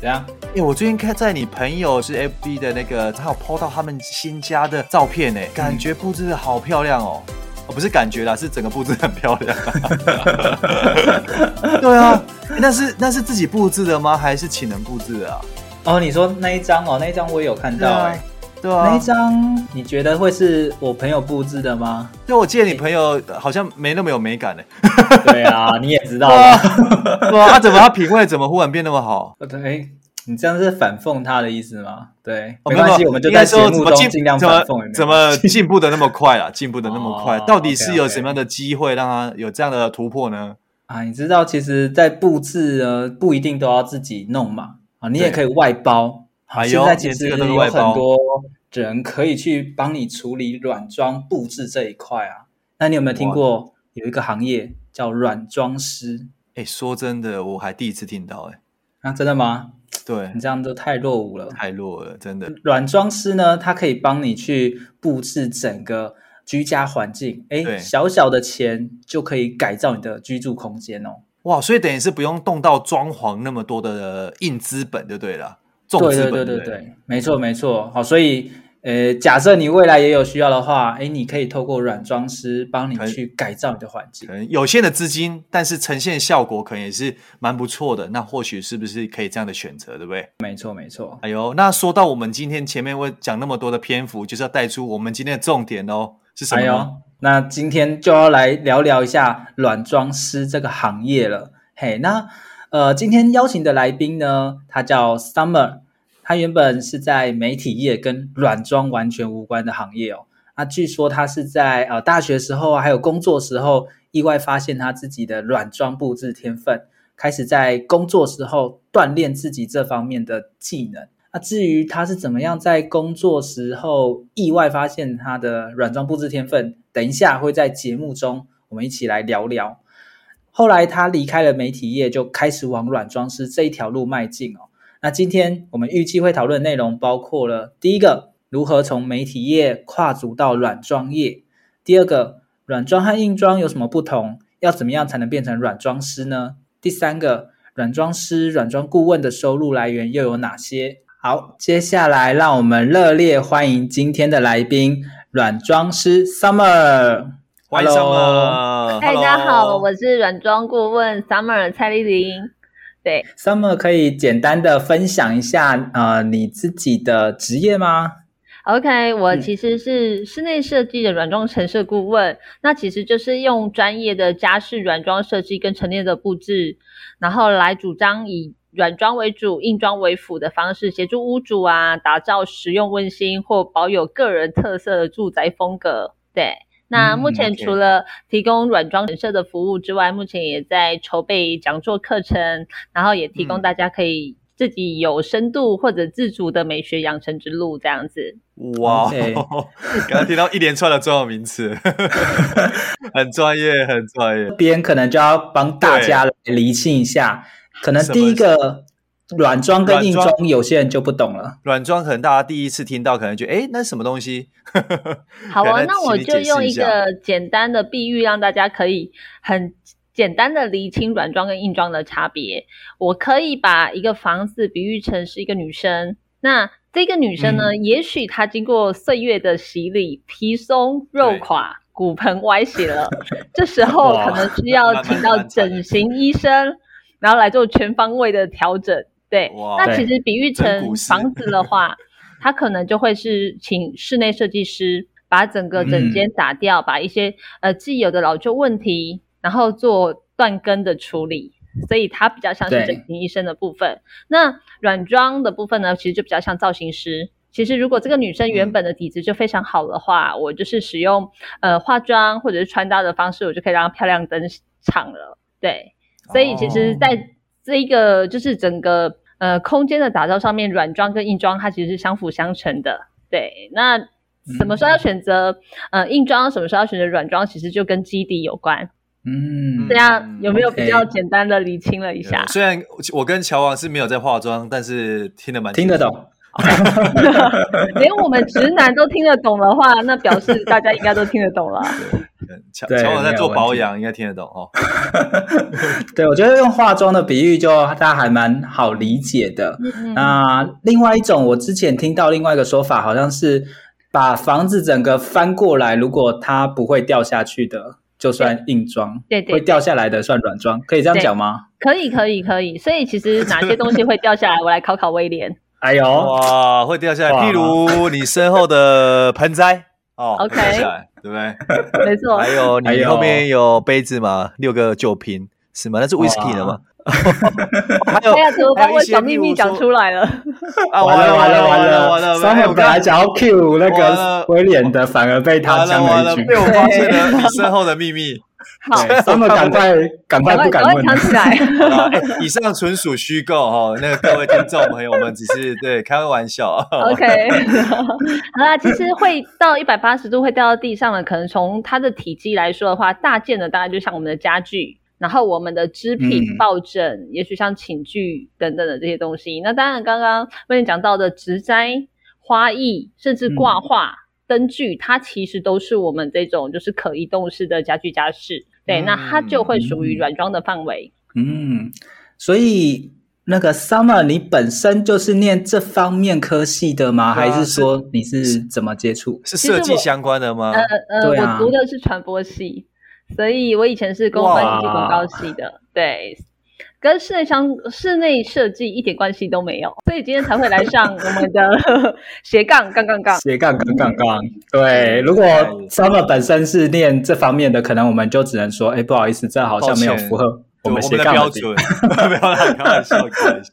怎样？哎，我最近看在你朋友是 FB 的那个，他有 po 到他们新家的照片，呢，感觉布置的好漂亮哦。哦，不是感觉啦，是整个布置很漂亮。对啊，那是那是自己布置的吗？还是请人布置的啊？哦，你说那一张哦，那一张我也有看到哎。对啊，那一张你觉得会是我朋友布置的吗？就，我记得你朋友好像没那么有美感呢。对啊，你也知道 啊。对啊，他怎么他品味怎么忽然变那么好？对。你这样是反讽他的意思吗？对，哦、没关系，我们就在节目中尽量反讽。怎么进步的那么快啊？进步的那么快，到底是有什么样的机会让他有这样的突破呢？啊，你知道，其实，在布置呢，不一定都要自己弄嘛。啊，你也可以外包。啊，现在其实有很多人可以去帮你处理软装布置这一块啊。那你有没有听过有一个行业叫软装师？哎，说真的，我还第一次听到。哎，啊，真的吗？对，你这样都太落伍了，太弱了，真的。软装师呢，他可以帮你去布置整个居家环境，哎，小小的钱就可以改造你的居住空间哦。哇，所以等于是不用动到装潢那么多的硬资本就对了，重资本，对对对对对，没错没错。好，所以。呃，假设你未来也有需要的话，诶，你可以透过软装师帮你去改造你的环境。可能有限的资金，但是呈现效果可能也是蛮不错的。那或许是不是可以这样的选择，对不对？没错，没错。哎呦，那说到我们今天前面会讲那么多的篇幅，就是要带出我们今天的重点哦，是什么？哎呦，那今天就要来聊聊一下软装师这个行业了。嘿，那呃，今天邀请的来宾呢，他叫 Summer。他原本是在媒体业，跟软装完全无关的行业哦。那据说他是在呃大学时候还有工作时候，意外发现他自己的软装布置天分，开始在工作时候锻炼自己这方面的技能。那至于他是怎么样在工作时候意外发现他的软装布置天分，等一下会在节目中我们一起来聊聊。后来他离开了媒体业，就开始往软装师这一条路迈进哦。那今天我们预计会讨论的内容包括了第一个，如何从媒体业跨足到软装业；第二个，软装和硬装有什么不同？要怎么样才能变成软装师呢？第三个，软装师、软装顾问的收入来源又有哪些？好，接下来让我们热烈欢迎今天的来宾——软装师 Summer。欢迎 Summer！大家好，我是软装顾问 Summer 蔡丽玲。对，Summer 可以简单的分享一下呃你自己的职业吗？OK，我其实是室内设计的软装陈设顾问，嗯、那其实就是用专业的家饰软装设计跟陈列的布置，然后来主张以软装为主、硬装为辅的方式，协助屋主啊打造实用温馨或保有个人特色的住宅风格。对。那目前除了提供软装人设的服务之外，嗯 okay、目前也在筹备讲座课程，然后也提供大家可以自己有深度或者自主的美学养成之路这样子。哇，刚刚听到一连串的专有名词，很专业，很专业。这边可能就要帮大家来厘清一下，可能第一个。软装跟硬装，有些人就不懂了。软装可能大家第一次听到，可能觉得诶，那是什么东西？好啊，那我就用一个简单的比喻，让大家可以很简单的厘清软装跟硬装的差别。我可以把一个房子比喻成是一个女生，那这个女生呢，嗯、也许她经过岁月的洗礼，皮松肉垮，骨盆歪斜了，这时候可能需要请到整形医生，然后来做全方位的调整。对，那其实比喻成 房子的话，它可能就会是请室内设计师把整个整间打掉，嗯、把一些呃既有的老旧问题，然后做断根的处理，所以它比较像是整形医生的部分。那软装的部分呢，其实就比较像造型师。其实如果这个女生原本的底子就非常好的话，嗯、我就是使用呃化妆或者是穿搭的方式，我就可以让她漂亮登场了。对，所以其实在这一个就是整个呃空间的打造上面，软装跟硬装它其实是相辅相成的。对，那什么时候要选择、嗯、呃硬装，什么时候要选择软装，其实就跟基底有关。嗯，这样有没有比较简单的理清了一下？虽然我跟乔王是没有在化妆，但是听得蛮听得懂。连我们直男都听得懂的话，那表示大家应该都听得懂了。乔乔我在做保养，应该听得懂哦。对，我觉得用化妆的比喻就大家还蛮好理解的。嗯、那另外一种，我之前听到另外一个说法，好像是把房子整个翻过来，如果它不会掉下去的，就算硬装；对对，会掉下来的算软装，可以这样讲吗？可以，可以，可以。所以其实哪些东西会掉下来，我来考考威廉。哎呦，哇，会掉下来，譬如你身后的盆栽 哦，OK，掉下来，对不对？没错。还有你后面有杯子嘛？六个酒瓶是吗？那是威士忌的吗？还有，还有小秘密讲出来了。啊，完了完了完了完了！上面我本来想要 Q 那个威廉的，反而被他讲了一句，被我发现了你身后的秘密。好，他们赶快赶快不敢问。了起来。以上纯属虚构哈，那个各位听众朋友们只是对开个玩笑。OK，好啦，其实会到一百八十度会掉到地上的，可能从它的体积来说的话，大件的大概就像我们的家具，然后我们的织品、抱枕，嗯、也许像寝具等等的这些东西。那当然，刚刚为你讲到的植栽、花艺，甚至挂画。嗯灯具它其实都是我们这种就是可移动式的家具家饰，对，嗯、那它就会属于软装的范围。嗯，所以那个 Summer，你本身就是念这方面科系的吗？啊、还是说你是怎么接触？是设计相关的吗？呃呃，啊、我读的是传播系，所以我以前是公关以及广告系的，哇对。跟室内相室内设计一点关系都没有，所以今天才会来上我们的 斜杠杠杠杠斜杠杠杠杠。对，如果 Summer 本身是念这方面的，可能我们就只能说，哎，不好意思，这好像没有符合我们斜杠的标准。没有啦，开玩笑，开玩笑。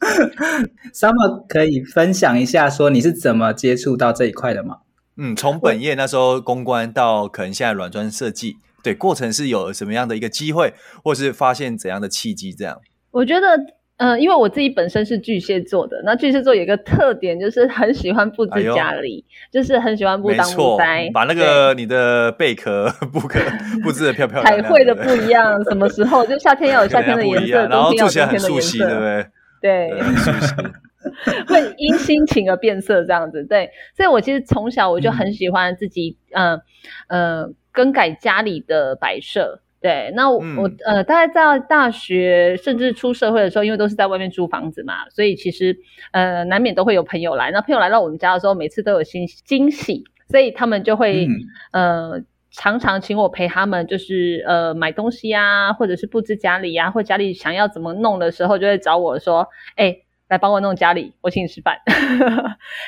Summer 可以分享一下，说你是怎么接触到这一块的吗？嗯，从本业那时候公关到可能现在软装设计，对，过程是有什么样的一个机会，或是发现怎样的契机这样？我觉得，嗯、呃，因为我自己本身是巨蟹座的，那巨蟹座有一个特点，就是很喜欢布置家里，哎、就是很喜欢布当木呆，把那个你的贝壳 布壳布置的漂漂亮亮。彩绘的不一样，什么时候？就夏天要有 夏天的颜色，然后做起来很熟悉，对不对？对，会因心情而变色，这样子。对，所以我其实从小我就很喜欢自己，嗯呃，呃，更改家里的摆设。对，那我、嗯、我呃，大概在大学甚至出社会的时候，因为都是在外面租房子嘛，所以其实呃，难免都会有朋友来。那朋友来到我们家的时候，每次都有新惊喜，所以他们就会、嗯、呃，常常请我陪他们，就是呃，买东西啊，或者是布置家里呀、啊，或家里想要怎么弄的时候，就会找我说，哎，来帮我弄家里，我请你吃饭。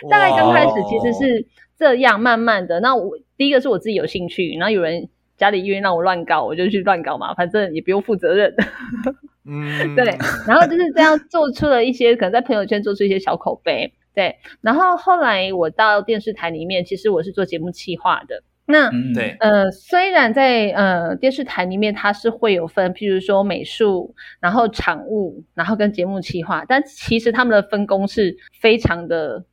大概刚开始其实是这样，慢慢的，那我第一个是我自己有兴趣，然后有人。家里愿意让我乱搞，我就去乱搞嘛，反正也不用负责任。嗯，对。然后就是这样做出了一些，可能在朋友圈做出一些小口碑。对。然后后来我到电视台里面，其实我是做节目企划的。那，嗯、对。呃，虽然在呃电视台里面，它是会有分，譬如说美术，然后场务，然后跟节目企划，但其实他们的分工是非常的，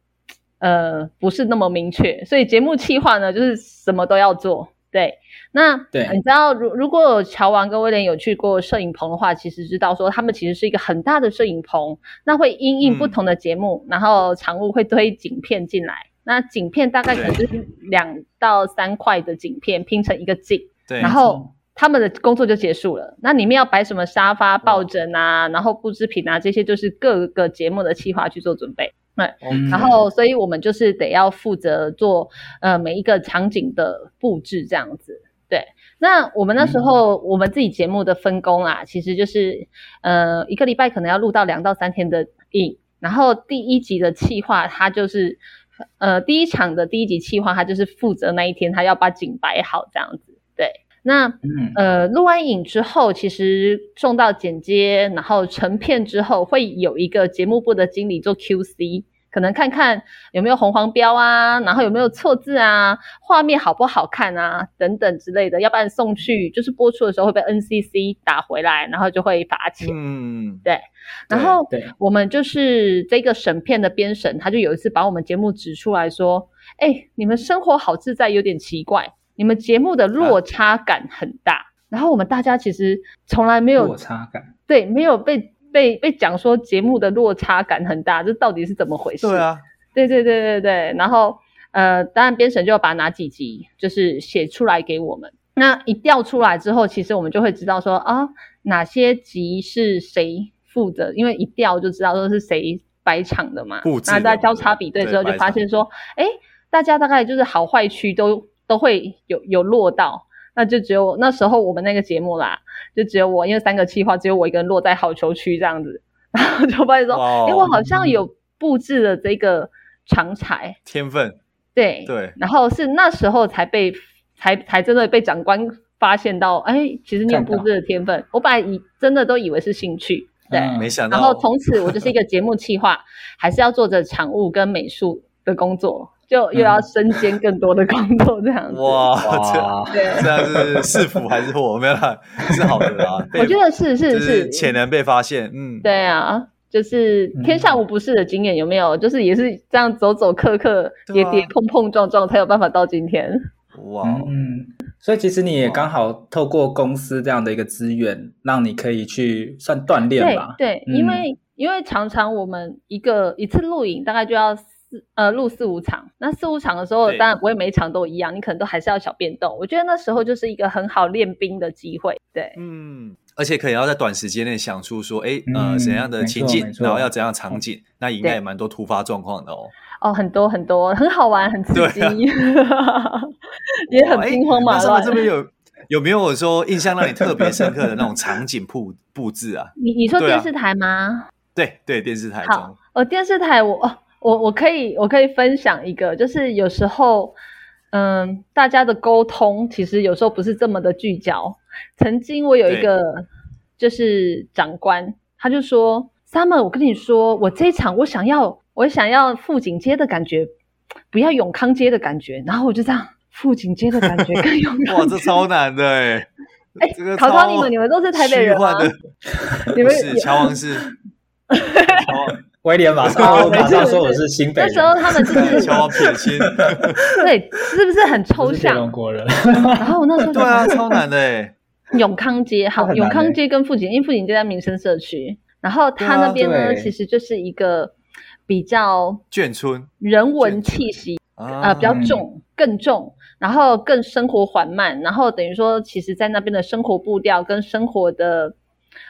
呃，不是那么明确。所以节目企划呢，就是什么都要做。对。那对，你知道，如如果乔王跟威廉有去过摄影棚的话，其实知道说他们其实是一个很大的摄影棚，那会因应不同的节目，嗯、然后常务会推景片进来，那景片大概可能就是两到三块的景片拼成一个景，对，然后他们的工作就结束了。那里面要摆什么沙发、抱枕啊，然后布置品啊，这些就是各个节目的企划去做准备。对，嗯、然后所以我们就是得要负责做呃每一个场景的布置这样子。对，那我们那时候、嗯、我们自己节目的分工啊，其实就是，呃，一个礼拜可能要录到两到三天的影，然后第一集的企划，他就是，呃，第一场的第一集企划，他就是负责那一天，他要把景摆好这样子。对，那，嗯、呃，录完影之后，其实送到剪接，然后成片之后，会有一个节目部的经理做 QC。可能看看有没有红黄标啊，然后有没有错字啊，画面好不好看啊，等等之类的，要不然送去就是播出的时候会被 NCC 打回来，然后就会罚钱。嗯，对。然后我们就是这个审片的编审，他就有一次把我们节目指出来说，哎，你们生活好自在，有点奇怪，你们节目的落差感很大。啊、然后我们大家其实从来没有落差感，对，没有被被被讲说节目的落差感很大，这到底是怎么回事？对啊，对对对对对。然后呃，当然编审就要把哪几集就是写出来给我们。那一调出来之后，其实我们就会知道说啊，哪些集是谁负责，因为一调就知道说是谁摆场的嘛。那大家交叉比对之后，就发现说，哎，大家大概就是好坏区都都会有有落到，那就只有那时候我们那个节目啦，就只有我，因为三个企划只有我一个人落在好球区这样子，然后就发现说，哎，我好像有布置了这个长才。天分，对对，然后是那时候才被。才才真的被长官发现到，哎，其实你有布置的天分。我本来以真的都以为是兴趣，对，嗯、没想到。然后从此我就是一个节目企划，还是要做着场务跟美术的工作，就又要身兼更多的工作，这样子。哇，这对，这样是是福还是祸？没有啦，是好的啦。我觉得是是是，潜能被发现，嗯，对啊，就是天下无不是的经验，有没有？就是也是这样走走磕磕、跌跌碰碰撞撞，才有办法到今天。哇，嗯，所以其实你也刚好透过公司这样的一个资源，让你可以去算锻炼吧？对，对，因为、嗯、因为常常我们一个一次录影大概就要四呃录四五场，那四五场的时候，当然不会每一场都一样，你可能都还是要小变动。我觉得那时候就是一个很好练兵的机会，对，嗯，而且可以要在短时间内想出说，哎，呃，怎样的情境，然后要怎样场景，嗯、那应该也蛮多突发状况的哦。哦，很多很多，很好玩，很刺激，啊、也很惊慌嘛。那这边有 有没有说印象让你特别深刻的那种场景布布置啊？你你说电视台吗？对、啊、对，电视台哦，电视台我，我我我可以我可以分享一个，就是有时候，嗯，大家的沟通其实有时候不是这么的聚焦。曾经我有一个就是长官，他就说：“Summer，我跟你说，我这一场我想要。”我想要富锦街的感觉，不要永康街的感觉，然后我就这样，富锦街的感觉跟永康街。哇，这超难的 哎！哎、欸，考考你们，你们都是台北人吗？你们是乔王是？威廉马上马上说我是新北人。那时候他们就是 乔王撇清，对，是不是很抽象？中国人然后我那时候对啊，超难的哎。永康街好，永康街跟富锦，因为富锦街在民生社区，然后它那边呢，其实就是一个。比较眷村人文气息啊、呃，比较重，更重，然后更生活缓慢，然后等于说，其实，在那边的生活步调跟生活的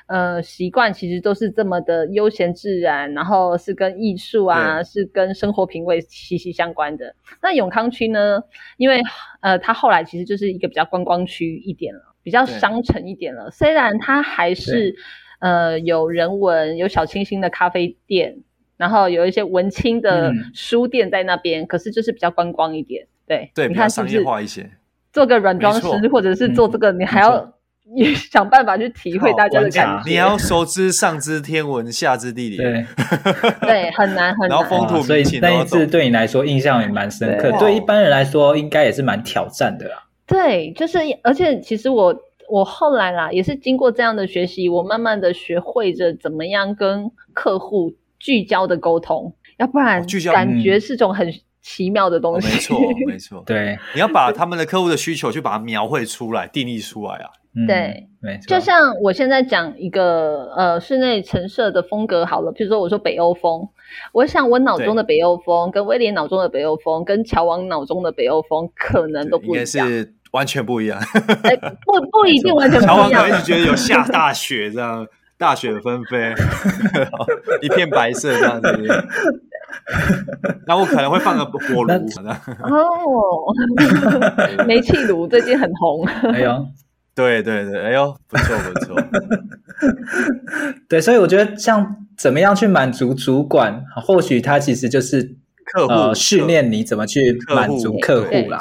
呃习惯，其实都是这么的悠闲自然，然后是跟艺术啊，是跟生活品味息息相关的。那永康区呢，因为呃，它后来其实就是一个比较观光区一点了，比较商城一点了。虽然它还是呃有人文，有小清新的咖啡店。然后有一些文青的书店在那边，嗯、可是就是比较观光一点，对对，你看是不是商业化一些。做个软装师或者是做这个，嗯、你还要你想办法去体会大家的感觉。你要熟知上知天文，下知地理，对 对，很难很难。然后风土民情，所以那一次对你来说印象也蛮深刻，对，对一般人来说应该也是蛮挑战的啦。对，就是而且其实我我后来啦，也是经过这样的学习，我慢慢的学会着怎么样跟客户。聚焦的沟通，要不然感觉是种很奇妙的东西。哦、没错，没错，对，你要把他们的客户的需求去把它描绘出来、定义出来啊。对，嗯、没错。就像我现在讲一个呃室内陈设的风格好了，比如说我说北欧风，我想我脑中的北欧风跟威廉脑中的北欧风跟乔王脑中的北欧风可能都不一样，完全不一样。欸、不 不一定完全不一样。乔王可能一直觉得有下大雪这样。大雪纷飞，一片白色这样子。那我可能会放个火炉。哦，煤气炉最近很红。哎呦，对对对，哎呦，不错不错。对，所以我觉得像怎么样去满足主管，或许他其实就是客户、呃、训练你怎么去满足客户啦。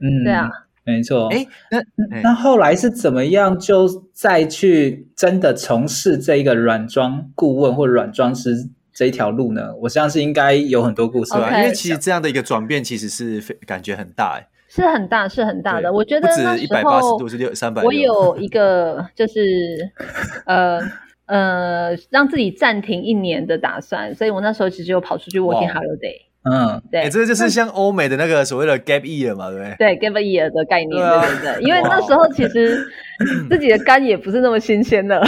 嗯，对啊。没错，哎，那那后来是怎么样就再去真的从事这一个软装顾问或软装师这一条路呢？我相信应该有很多故事吧，因为其实这样的一个转变其实是非感觉很大，哎，是很大，是很大的。我觉得不止一百八十度，是六三百。我有 一个就是呃呃让自己暂停一年的打算，所以我那时候其实有跑出去 working holiday。嗯，对，哎，这个就是像欧美的那个所谓的 gap year 嘛，对不对？对，gap year 的概念，对对对。因为那时候其实自己的肝也不是那么新鲜的，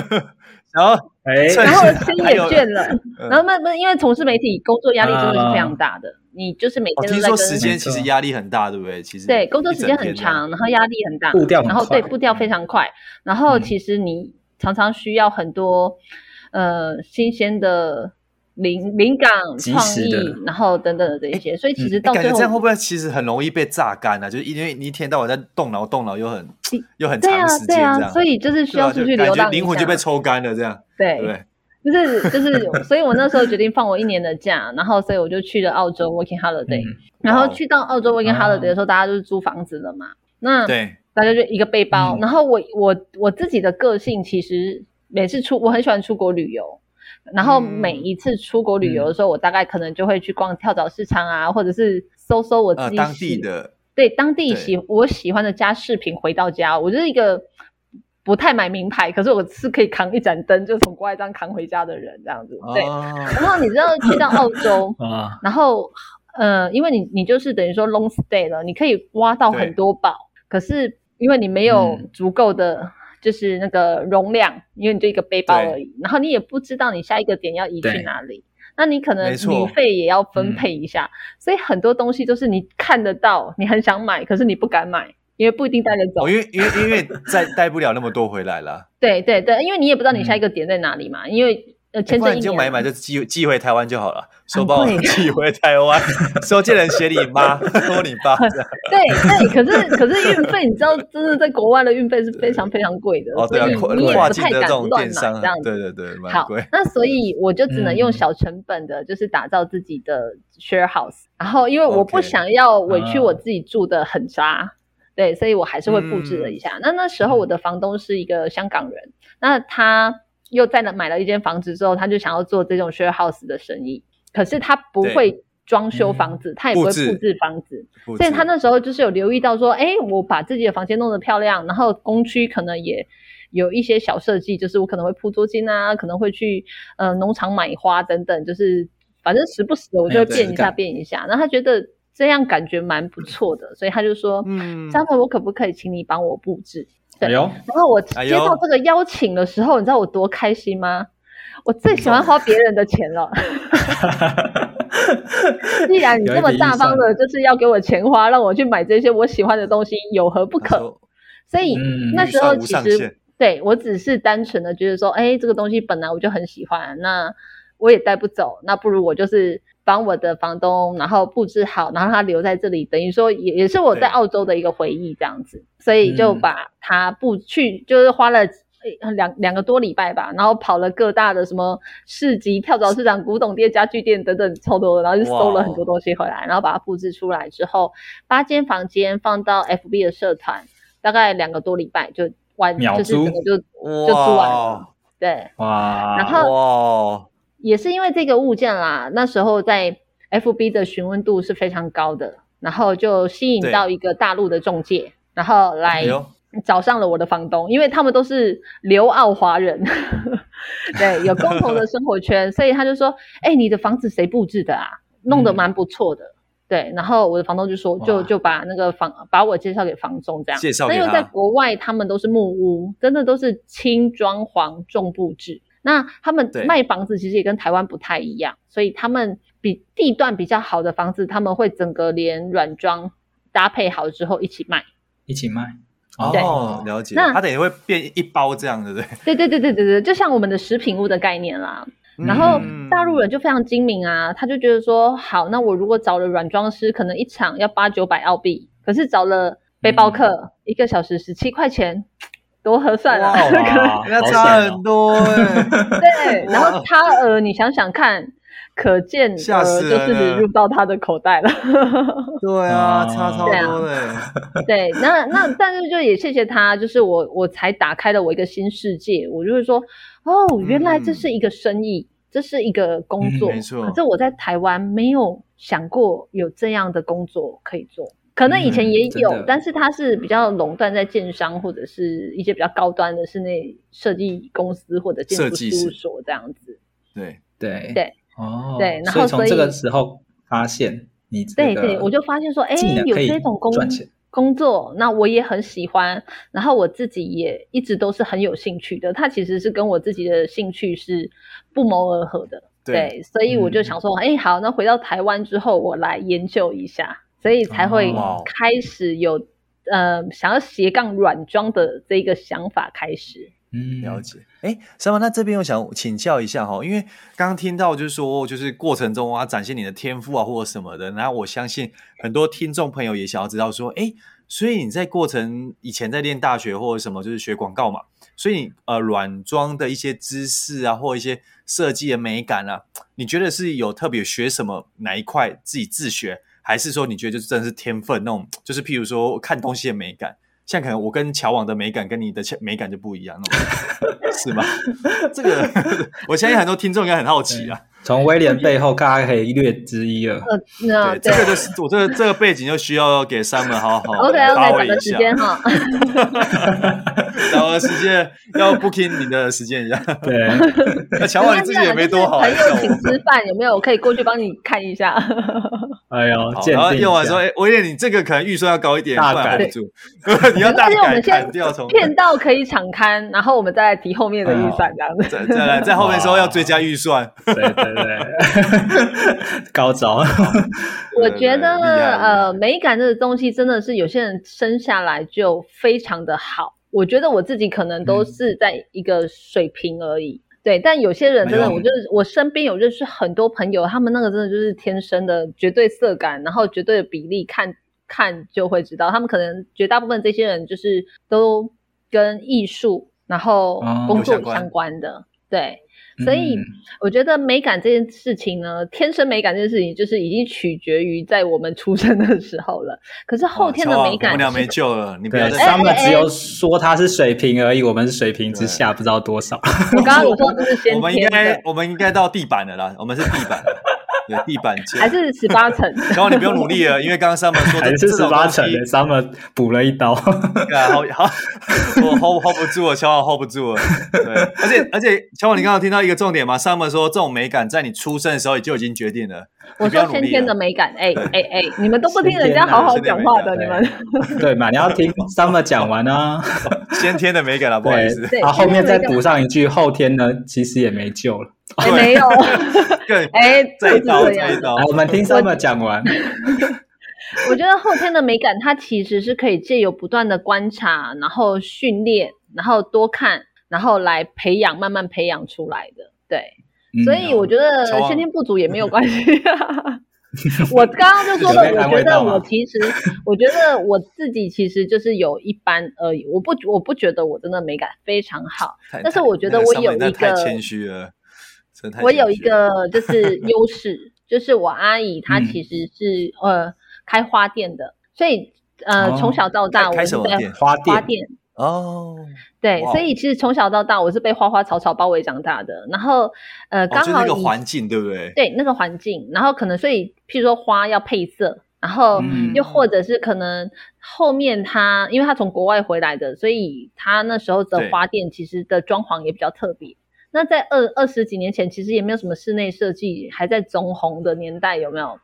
然后哎，然后心也倦了，然后那那因为从事媒体工作压力真的是非常大的，你就是每天都在跟。听说时间其实压力很大，对不对？其实对，工作时间很长，然后压力很大，步调然后对步调非常快，然后其实你常常需要很多呃新鲜的。灵灵感、创意，然后等等的这一些，所以其实到最后，感觉这样会不会其实很容易被榨干呢？就是因为你一天到晚在动脑，动脑又很又很长时间这样，所以就是需要出去流浪，灵魂就被抽干了这样。对，就是就是，所以我那时候决定放我一年的假，然后所以我就去了澳洲 working holiday，然后去到澳洲 working holiday 的时候，大家就是租房子了嘛，那对，大家就一个背包，然后我我我自己的个性其实每次出我很喜欢出国旅游。然后每一次出国旅游的时候，嗯、我大概可能就会去逛跳蚤市场啊，或者是搜搜我自己喜、呃、当地的对当地喜我喜欢的家饰品回到家。我就是一个不太买名牌，可是我是可以扛一盏灯就从国外这样扛回家的人，这样子。对。哦、然后你知道去到澳洲，啊、然后呃，因为你你就是等于说 long stay 了，你可以挖到很多宝，可是因为你没有足够的、嗯。就是那个容量，因为你就一个背包而已，然后你也不知道你下一个点要移去哪里，那你可能旅费也要分配一下，嗯、所以很多东西都是你看得到，你很想买，可是你不敢买，因为不一定带得走，哦、因为因为因为再带不了那么多回来了。对对对，因为你也不知道你下一个点在哪里嘛，嗯、因为。呃，签证你就买一买就寄寄回台湾就好了，说帮我 寄回台湾，收件人写你妈，说你爸。对对，可是可是运费你知道，真的在国外的运费是非常非常贵的，哦对啊，你也不太敢乱买这样子。对对对，好，那所以我就只能用小成本的，就是打造自己的 share house，然后因为我不想要委屈我自己住的很渣，对，所以我还是会布置了一下。那那时候我的房东是一个香港人，那他。又在那买了一间房子之后，他就想要做这种 share house 的生意。可是他不会装修房子，嗯、他也不会布置房子，所以他那时候就是有留意到说，哎，我把自己的房间弄得漂亮，然后工区可能也有一些小设计，就是我可能会铺桌巾啊，可能会去呃农场买花等等，就是反正时不时的我就会变一下变一下。然后他觉得这样感觉蛮不错的，所以他就说，嗯，张总，我可不可以请你帮我布置？对，然后我接到这个邀请的时候，你知道我多开心吗？我最喜欢花别人的钱了。既然你这么大方的，就是要给我钱花，让我去买这些我喜欢的东西，有何不可？所以那时候其实对我只是单纯的觉得说，哎，这个东西本来我就很喜欢，那我也带不走，那不如我就是。帮我的房东，然后布置好，然后他留在这里，等于说也也是我在澳洲的一个回忆这样子，所以就把他布去，就是花了两两个多礼拜吧，然后跑了各大的什么市集、跳蚤市场、古董店、家具店等等超多的，然后就搜了很多东西回来，然后把它布置出来之后，八间房间放到 FB 的社团，大概两个多礼拜就完，租就是整个就就租完了，哇。对，哇，然后哇。也是因为这个物件啦，那时候在 FB 的询问度是非常高的，然后就吸引到一个大陆的中介，然后来找上了我的房东，因为他们都是留澳华人，对，有共同的 生活圈，所以他就说：“哎，你的房子谁布置的啊？弄得蛮不错的。嗯”对，然后我的房东就说：“就就把那个房把我介绍给房仲这样。”介绍给他。因为在国外他们都是木屋，真的都是轻装潢重布置。那他们卖房子其实也跟台湾不太一样，所以他们比地段比较好的房子，他们会整个连软装搭配好之后一起卖，一起卖。哦，了解。那它等于会变一包这样，对不对？对对对对对对，就像我们的食品屋的概念啦。嗯、然后大陆人就非常精明啊，他就觉得说，好，那我如果找了软装师，可能一场要八九百澳币，可是找了背包客，嗯、一个小时十七块钱。多合算啊！那差很多哎。对，然后差额你想想看，可见额就是入到他的口袋了。对啊，差超多的。对，那那但是就也谢谢他，就是我我才打开了我一个新世界。我就会说，哦，原来这是一个生意，这是一个工作。没错。可是我在台湾没有想过有这样的工作可以做。可能以前也有，嗯、但是它是比较垄断在建商或者是一些比较高端的室内设计公司或者建筑事务所这样子。对对。对，哦，对，然后所以从这个时候发现你对对，我就发现说，哎，有这种工工作，那我也很喜欢，然后我自己也一直都是很有兴趣的。它其实是跟我自己的兴趣是不谋而合的，对，对，所以我就想说，哎、嗯，好，那回到台湾之后，我来研究一下，所以才会开始有、哦、呃想要斜杠软装的这个想法开始。嗯，了解。哎，Summer，那这边我想请教一下哈，因为刚刚听到就是说，就是过程中啊，展现你的天赋啊，或者什么的。然后我相信很多听众朋友也想要知道说，哎，所以你在过程以前在念大学或者什么，就是学广告嘛，所以呃，软装的一些知识啊，或一些设计的美感啊，你觉得是有特别学什么哪一块自己自学，还是说你觉得就是真的是天分那种，就是譬如说看东西的美感？像可能我跟乔网的美感跟你的美感就不一样，是吗？这个 我相信很多听众应该很好奇啊。从威廉背后，大家可以一略知一二。呃，对，这个就是我这个这个背景就需要给 Summer 好好 OK OK，找个时间哈，找个时间要 booking 你的时间一下。对，那乔网你自己也没多好，朋友请吃饭有没有？我可以过去帮你看一下。哎呦，然后用完说，哎，威廉，你这个可能预算要高一点，大改不住。你要大改砍掉，从骗到可以敞开，然后我们再来提后面的预算，这样子。再再来，在后面说要追加预算。对对。对，高招。我觉得呃，美感这个东西真的是有些人生下来就非常的好。我觉得我自己可能都是在一个水平而已。嗯、对，但有些人真的，我就是我身边有认识很多朋友，他们那个真的就是天生的绝对色感，然后绝对的比例，看看就会知道。他们可能绝大部分这些人就是都跟艺术然后工作相关的，哦、对。所以我觉得美感这件事情呢，天生美感这件事情就是已经取决于在我们出生的时候了。可是后天的美感，我们俩没救了。你不要再他们只有说他是水平而已，我们是水平之下不知道多少。我刚刚有说这是先天的，我们应该我们应该到地板的啦，我们是地板。地板 还是十八层，然后你不用努力了，因为刚刚 Summer 说的还是十八层，Summer 补了一刀，好好，我 hold hold 不住了，乔网 hold 不住了，对，而且而且乔网，你刚刚听到一个重点嘛？Summer 说这种美感在你出生的时候就已经决定了，我说先天的美感，哎哎哎，你们都不听人家好好讲话的，你们对嘛？你要听 Summer 讲完啊，先天的美感了，不好意思，然后后面再补上一句，后天呢其实也没救了。还没有，哎，这一刀，这一刀，我们听 Summer 讲完。我觉得后天的美感，它其实是可以借由不断的观察，然后训练，然后多看，然后来培养，慢慢培养出来的。对，所以我觉得先天不足也没有关系。我刚刚就说了，我觉得我其实，我觉得我自己其实就是有一般而已。我不，我不觉得我真的美感非常好，但是我觉得我有一个太谦虚了。我有一个就是优势，就是我阿姨她其实是、嗯、呃开花店的，所以呃从、哦、小到大我是被花店哦，对，所以其实从小到大我是被花花草草包围长大的，然后呃刚好、哦、那个环境对不对？对，那个环境，然后可能所以譬如说花要配色，然后又。或者是可能后面他因为他从国外回来的，所以他那时候的花店其实的装潢也比较特别。那在二二十几年前，其实也没有什么室内设计，还在中红的年代，有没有？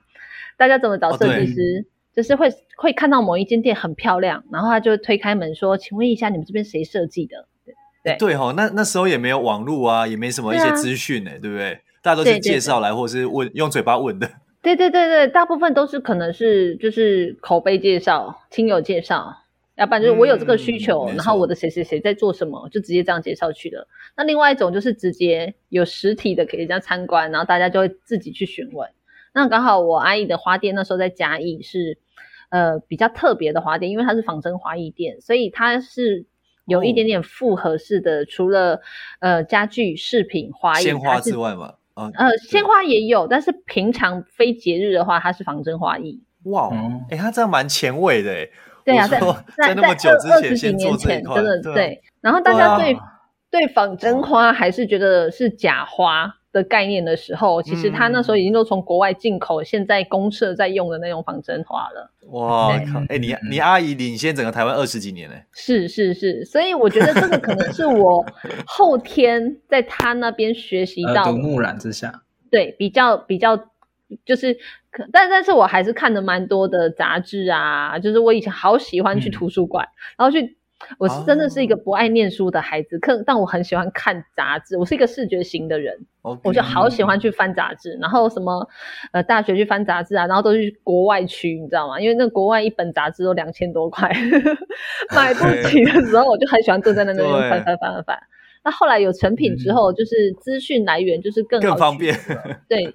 大家怎么找设计师？哦、就是会会看到某一间店很漂亮，然后他就推开门说：“请问一下，你们这边谁设计的？”对对哈、哦，那那时候也没有网络啊，也没什么一些资讯呢，对不对？大家都是介绍来，或者是问用嘴巴问的。对对对对，大部分都是可能是就是口碑介绍、亲友介绍。要不然就是我有这个需求，嗯、然后我的谁谁谁在做什么，就直接这样介绍去了。那另外一种就是直接有实体的给人家参观，然后大家就会自己去询问。那刚好我阿姨的花店那时候在嘉义是呃比较特别的花店，因为它是仿真花艺店，所以它是有一点点复合式的，哦、除了呃家具、饰品、花艺鲜花之外嘛，呃鲜花也有，但是平常非节日的话，它是仿真花艺。哇，哎、嗯欸，它这样蛮前卫的哎。对啊，在在那么久之前，二十几年前，真的对。然后大家对对仿真花还是觉得是假花的概念的时候，其实他那时候已经都从国外进口，现在公社在用的那种仿真花了。哇靠！哎，你你阿姨领先整个台湾二十几年呢？是是是，所以我觉得这个可能是我后天在他那边学习 到，耳濡目染之下。对，比较比较就是可，但但是我还是看的蛮多的杂志啊，就是我以前好喜欢去图书馆，嗯、然后去。我是真的是一个不爱念书的孩子，可、哦、但我很喜欢看杂志。我是一个视觉型的人我就好喜欢去翻杂志。然后什么呃，大学去翻杂志啊，然后都去国外区，你知道吗？因为那国外一本杂志都两千多块，买不起的时候，我就很喜欢坐在那边翻翻翻翻翻。那后来有成品之后，就是资讯来源就是更好更方便。对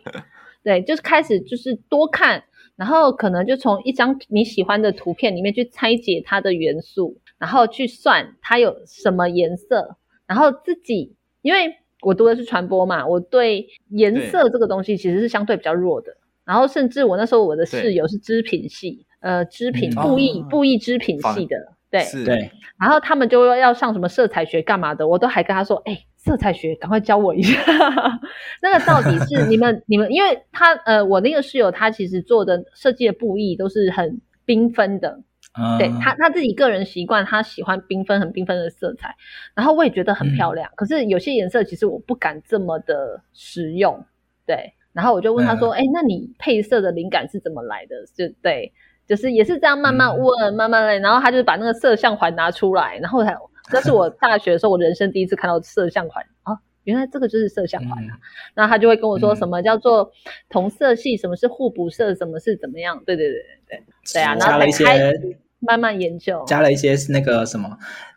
对，就是开始就是多看，然后可能就从一张你喜欢的图片里面去拆解它的元素。然后去算它有什么颜色，然后自己，因为我读的是传播嘛，我对颜色这个东西其实是相对比较弱的。然后甚至我那时候我的室友是织品系，呃，织品布艺布艺织品系的，对对。然后他们就要上什么色彩学干嘛的，我都还跟他说，哎，色彩学赶快教我一下。那个到底是你们 你们，因为他呃，我那个室友他其实做的设计的布艺都是很缤纷的。Uh, 对他他自己个人习惯，他喜欢缤纷很缤纷的色彩，然后我也觉得很漂亮。嗯、可是有些颜色其实我不敢这么的使用，对。然后我就问他说：“哎、嗯，那你配色的灵感是怎么来的？”就对，就是也是这样慢慢问，嗯、慢慢来。然后他就把那个色像环拿出来，然后才 那是我大学的时候我人生第一次看到色像环啊，原来这个就是色相环啊。然后他就会跟我说什么叫做同色系，什么是互补色，什么是怎么样？对对对对对，对啊，然后才开始。慢慢研究，加了一些那个什么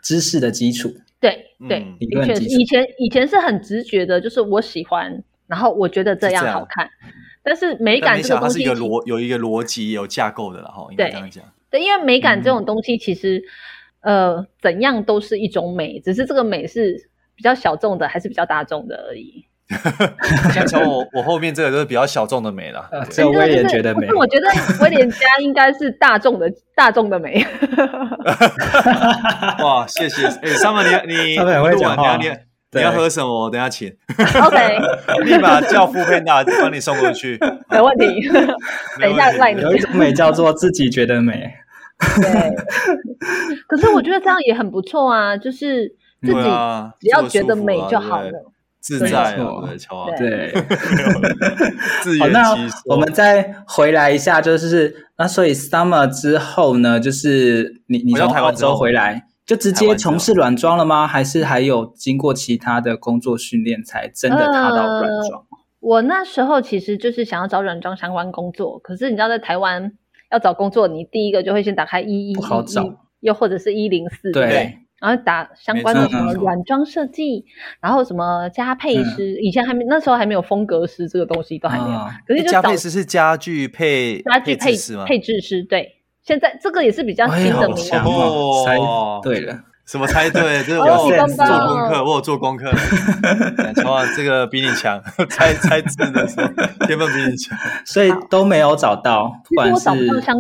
知识的基础。对对，的确，以前以前是很直觉的，就是我喜欢，然后我觉得这样好看。但是美感这个东西，是一个逻有一个逻辑有架构的了哈，应该这样讲。对，因为美感这种东西，其实呃怎样都是一种美，只是这个美是比较小众的，还是比较大众的而已。先从我我后面这个都是比较小众的美了，这威廉觉得美。我觉得威廉家应该是大众的大众的美。哇，谢谢。哎，Summer，你你录完，你你要喝什么？我等下请。OK，立马叫 foodpanda 帮你送过去。没问题。等一下赖你。有一种美叫做自己觉得美。对。可是我觉得这样也很不错啊，就是自己只要觉得美就好了。自在哦，对，好，那我们再回来一下，就是那所以 Summer 之后呢，就是你你从台湾之后回来，就直接从事软装了吗？还是还有经过其他的工作训练才真的踏到软装？呃，我那时候其实就是想要找软装相关工作，可是你知道在台湾要找工作，你第一个就会先打开一一，不好找，又或者是一零四，对。然后打相关的什么软装设计，然后什么家配师，以前还没那时候还没有风格师这个东西都还没有。可是就家配师是家具配家具配配置师，对。现在这个也是比较新的名词哦。猜对了，什么猜对？这是我 做功课，我有做功课。哇，这个比你强，猜 猜字的时候天分比你强，所以都没有找到，不管是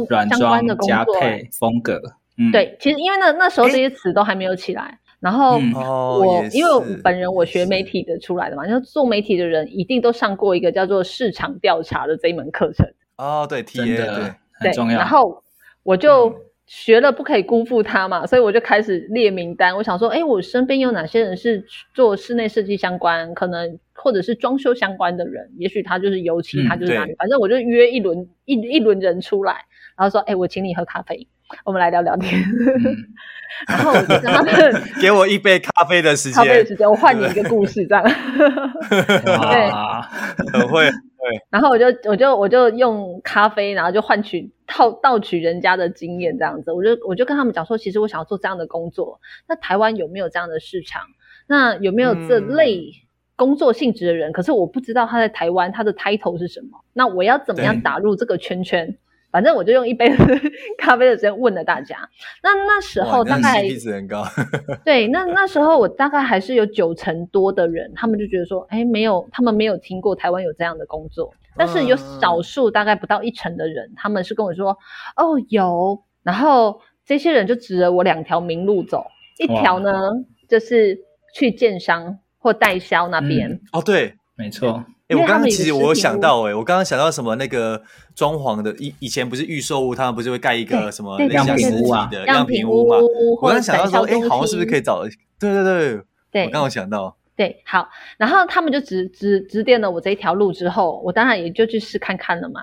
软装的家配风格。嗯、对，其实因为那那时候这些词都还没有起来，欸、然后我、嗯、因为我本人我学媒体的出来的嘛，就做媒体的人一定都上过一个叫做市场调查的这一门课程。哦，对，TA 的对，很重要。然后我就学了，不可以辜负他嘛，嗯、所以我就开始列名单。我想说，哎，我身边有哪些人是做室内设计相关，可能或者是装修相关的人，也许他就是油漆，他就是哪里，嗯、反正我就约一轮一一轮人出来，然后说，哎，我请你喝咖啡。我们来聊聊天，嗯、然后我就跟他们 给我一杯咖啡的时间，咖啡的时间，我换你一个故事，这样。对，很会，对。然后我就我就我就用咖啡，然后就换取套盗取人家的经验，这样子。我就我就跟他们讲说，其实我想要做这样的工作，那台湾有没有这样的市场？那有没有这类工作性质的人？嗯、可是我不知道他在台湾他的 title 是什么，那我要怎么样打入这个圈圈？反正我就用一杯咖啡的时间问了大家。那那时候大概很高，对，那那时候我大概还是有九成多的人，他们就觉得说，哎，没有，他们没有听过台湾有这样的工作。但是有少数大概不到一成的人，他们是跟我说，哦，有。然后这些人就指着我两条明路走，一条呢就是去建商或代销那边。哦，对，没错。哎，我刚刚其实我有想到，哎，我刚刚想到什么？那个装潢的以以前不是预售屋，他们不是会盖一个什么样品屋的样品屋嘛？我刚刚想到说，哎，好像是不是可以找？对对对，对我刚刚想到，对，好，然后他们就指指指点了我这一条路之后，我当然也就去试看看了嘛。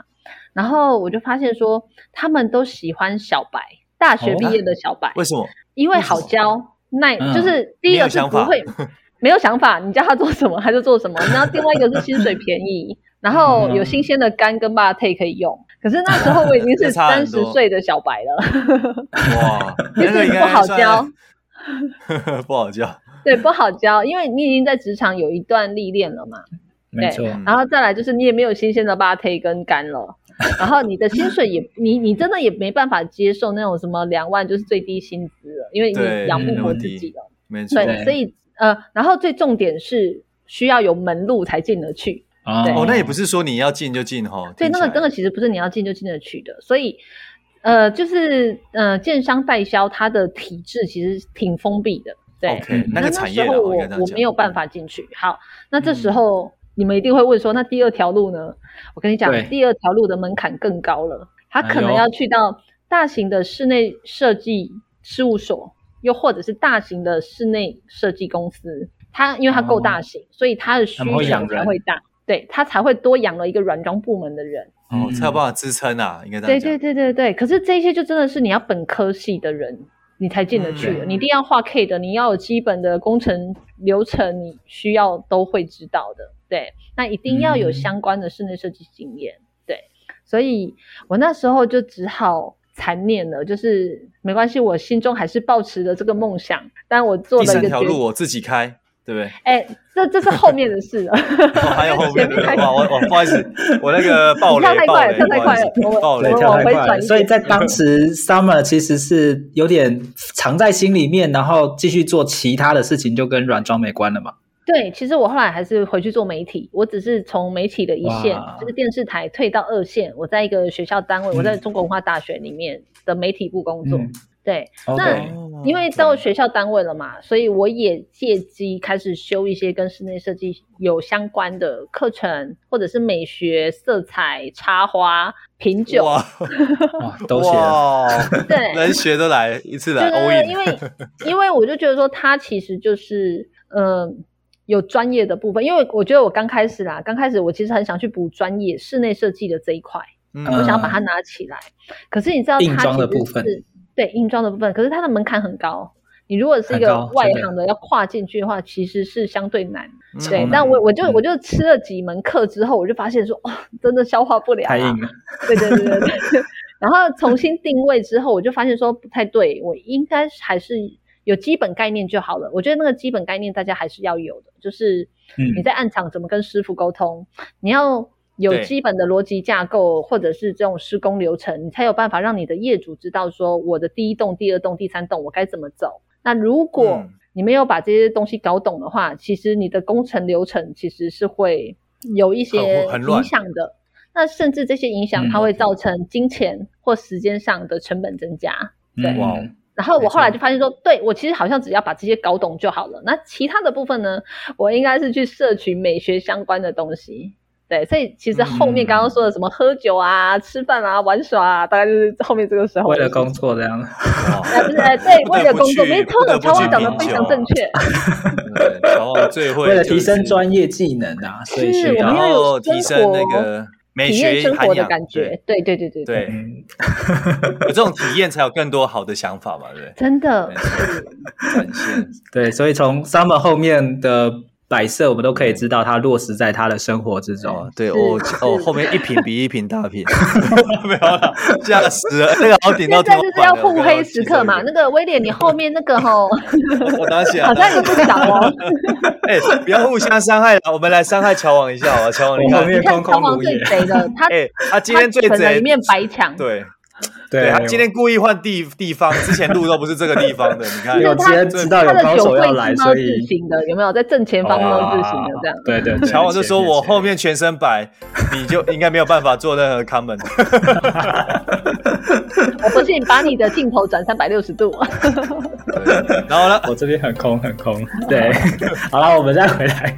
然后我就发现说，他们都喜欢小白，大学毕业的小白。哦，为什么？因为好教，耐，就是第一个是不会 没有想法，你叫他做什么他就做什么。然后另外一个是薪水便宜，然后有新鲜的肝跟 mate 可以用。可是那时候我已经是 三十岁的小白了，哇，就是不好教，不好教。对，不好教，因为你已经在职场有一段历练了嘛。没错。然后再来就是你也没有新鲜的 mate 跟肝了，然后你的薪水也，你你真的也没办法接受那种什么两万就是最低薪资了，因为你养不活自己了。没错。对，所以呃，然后最重点是需要有门路才进得去。哦，那也不是说你要进就进哈。对，那个那个其实不是你要进就进得去的，所以呃，就是呃，建商代销它的体制其实挺封闭的。对，okay, 那个产业那时候我我没有办法进去。好，那这时候、嗯、你们一定会问说，那第二条路呢？我跟你讲，第二条路的门槛更高了，它可能要去到大型的室内设计事务所，又或者是大型的室内设计公司。它因为它够大型，哦、所以它的需求才会大。对，它才会多养了一个软装部门的人，哦，才有办法支撑啊，应该这样。对对对对对，可是这些就真的是你要本科系的人。你才进得去的，嗯、你一定要画 K 的，你要有基本的工程流程，你需要都会知道的。对，那一定要有相关的室内设计经验。嗯、对，所以我那时候就只好残念了，就是没关系，我心中还是抱持着这个梦想，但我做了一个，第三条路我自己开。对不对？哎，这这是后面的事了。还有后面的，哇，我我不好意思，我那个 爆雷，跳太快了，跳太快了，爆雷跳太快了。所以在当时，Summer 其实是有点藏在心里面，然后继续做其他的事情，就跟软装没关了嘛。对，其实我后来还是回去做媒体，我只是从媒体的一线，就是电视台退到二线。我在一个学校单位，我在中国文化大学里面的媒体部工作。对，okay, 那因为到学校单位了嘛，所以我也借机开始修一些跟室内设计有相关的课程，或者是美学、色彩、插花、品酒，哇，哇都学了，对，能学都来一次来欧印，因为因为我就觉得说，它其实就是嗯、呃、有专业的部分，因为我觉得我刚开始啦，刚开始我其实很想去补专业室内设计的这一块，嗯，我想要把它拿起来，可是你知道它其实是。对，硬装的部分，可是它的门槛很高。你如果是一个外行的要跨进去的话，其实是相对难。对，但我我就我就吃了几门课之后，我就发现说，哦，真的消化不了。太硬了。对对对对对。然后重新定位之后，我就发现说不太对，我应该还是有基本概念就好了。我觉得那个基本概念大家还是要有的，就是你在暗场怎么跟师傅沟通，你要。有基本的逻辑架构，或者是这种施工流程，你才有办法让你的业主知道说，我的第一栋、第二栋、第三栋我该怎么走。那如果你没有把这些东西搞懂的话，其实你的工程流程其实是会有一些影响的。那甚至这些影响，它会造成金钱或时间上的成本增加。对。然后我后来就发现说，对，我其实好像只要把这些搞懂就好了。那其他的部分呢，我应该是去摄取美学相关的东西。对，所以其实后面刚刚说的什么喝酒啊、嗯、吃饭啊、玩耍啊，大概就是后面这个时候。为了工作这样。啊，不是，对，为了工作，没错的，乔王讲的非常正确。乔王最会。为了提升专业技能啊，所以需要提升那个美学生活的感觉。对对对对对。有这种体验，才有更多好的想法嘛，对。真的。展现。对，所以从 Summer 后面的。摆设我们都可以知道，它落实在他的生活之中。对，我哦，后面一瓶比一瓶大瓶，没有了，吓死了。那个好顶到天花板。现在就是要互黑时刻嘛。那个威廉，你后面那个吼，我拿起来，好像也不小哦。哎，不要互相伤害了，我们来伤害乔王一下好吧？乔王，你看，你看乔王最贼的，他哎，他今天最贼，一面白墙。对。对，他今天故意换地地方，之前路都不是这个地方的。你看，有今天知道有高手要来，所以字形的有没有在正前方都字形的这样？对对，乔王就说我后面全身白，你就应该没有办法做任何 comment。我不信，把你的镜头转三百六十度。然后呢，我这边很空很空。对，好了，我们再回来。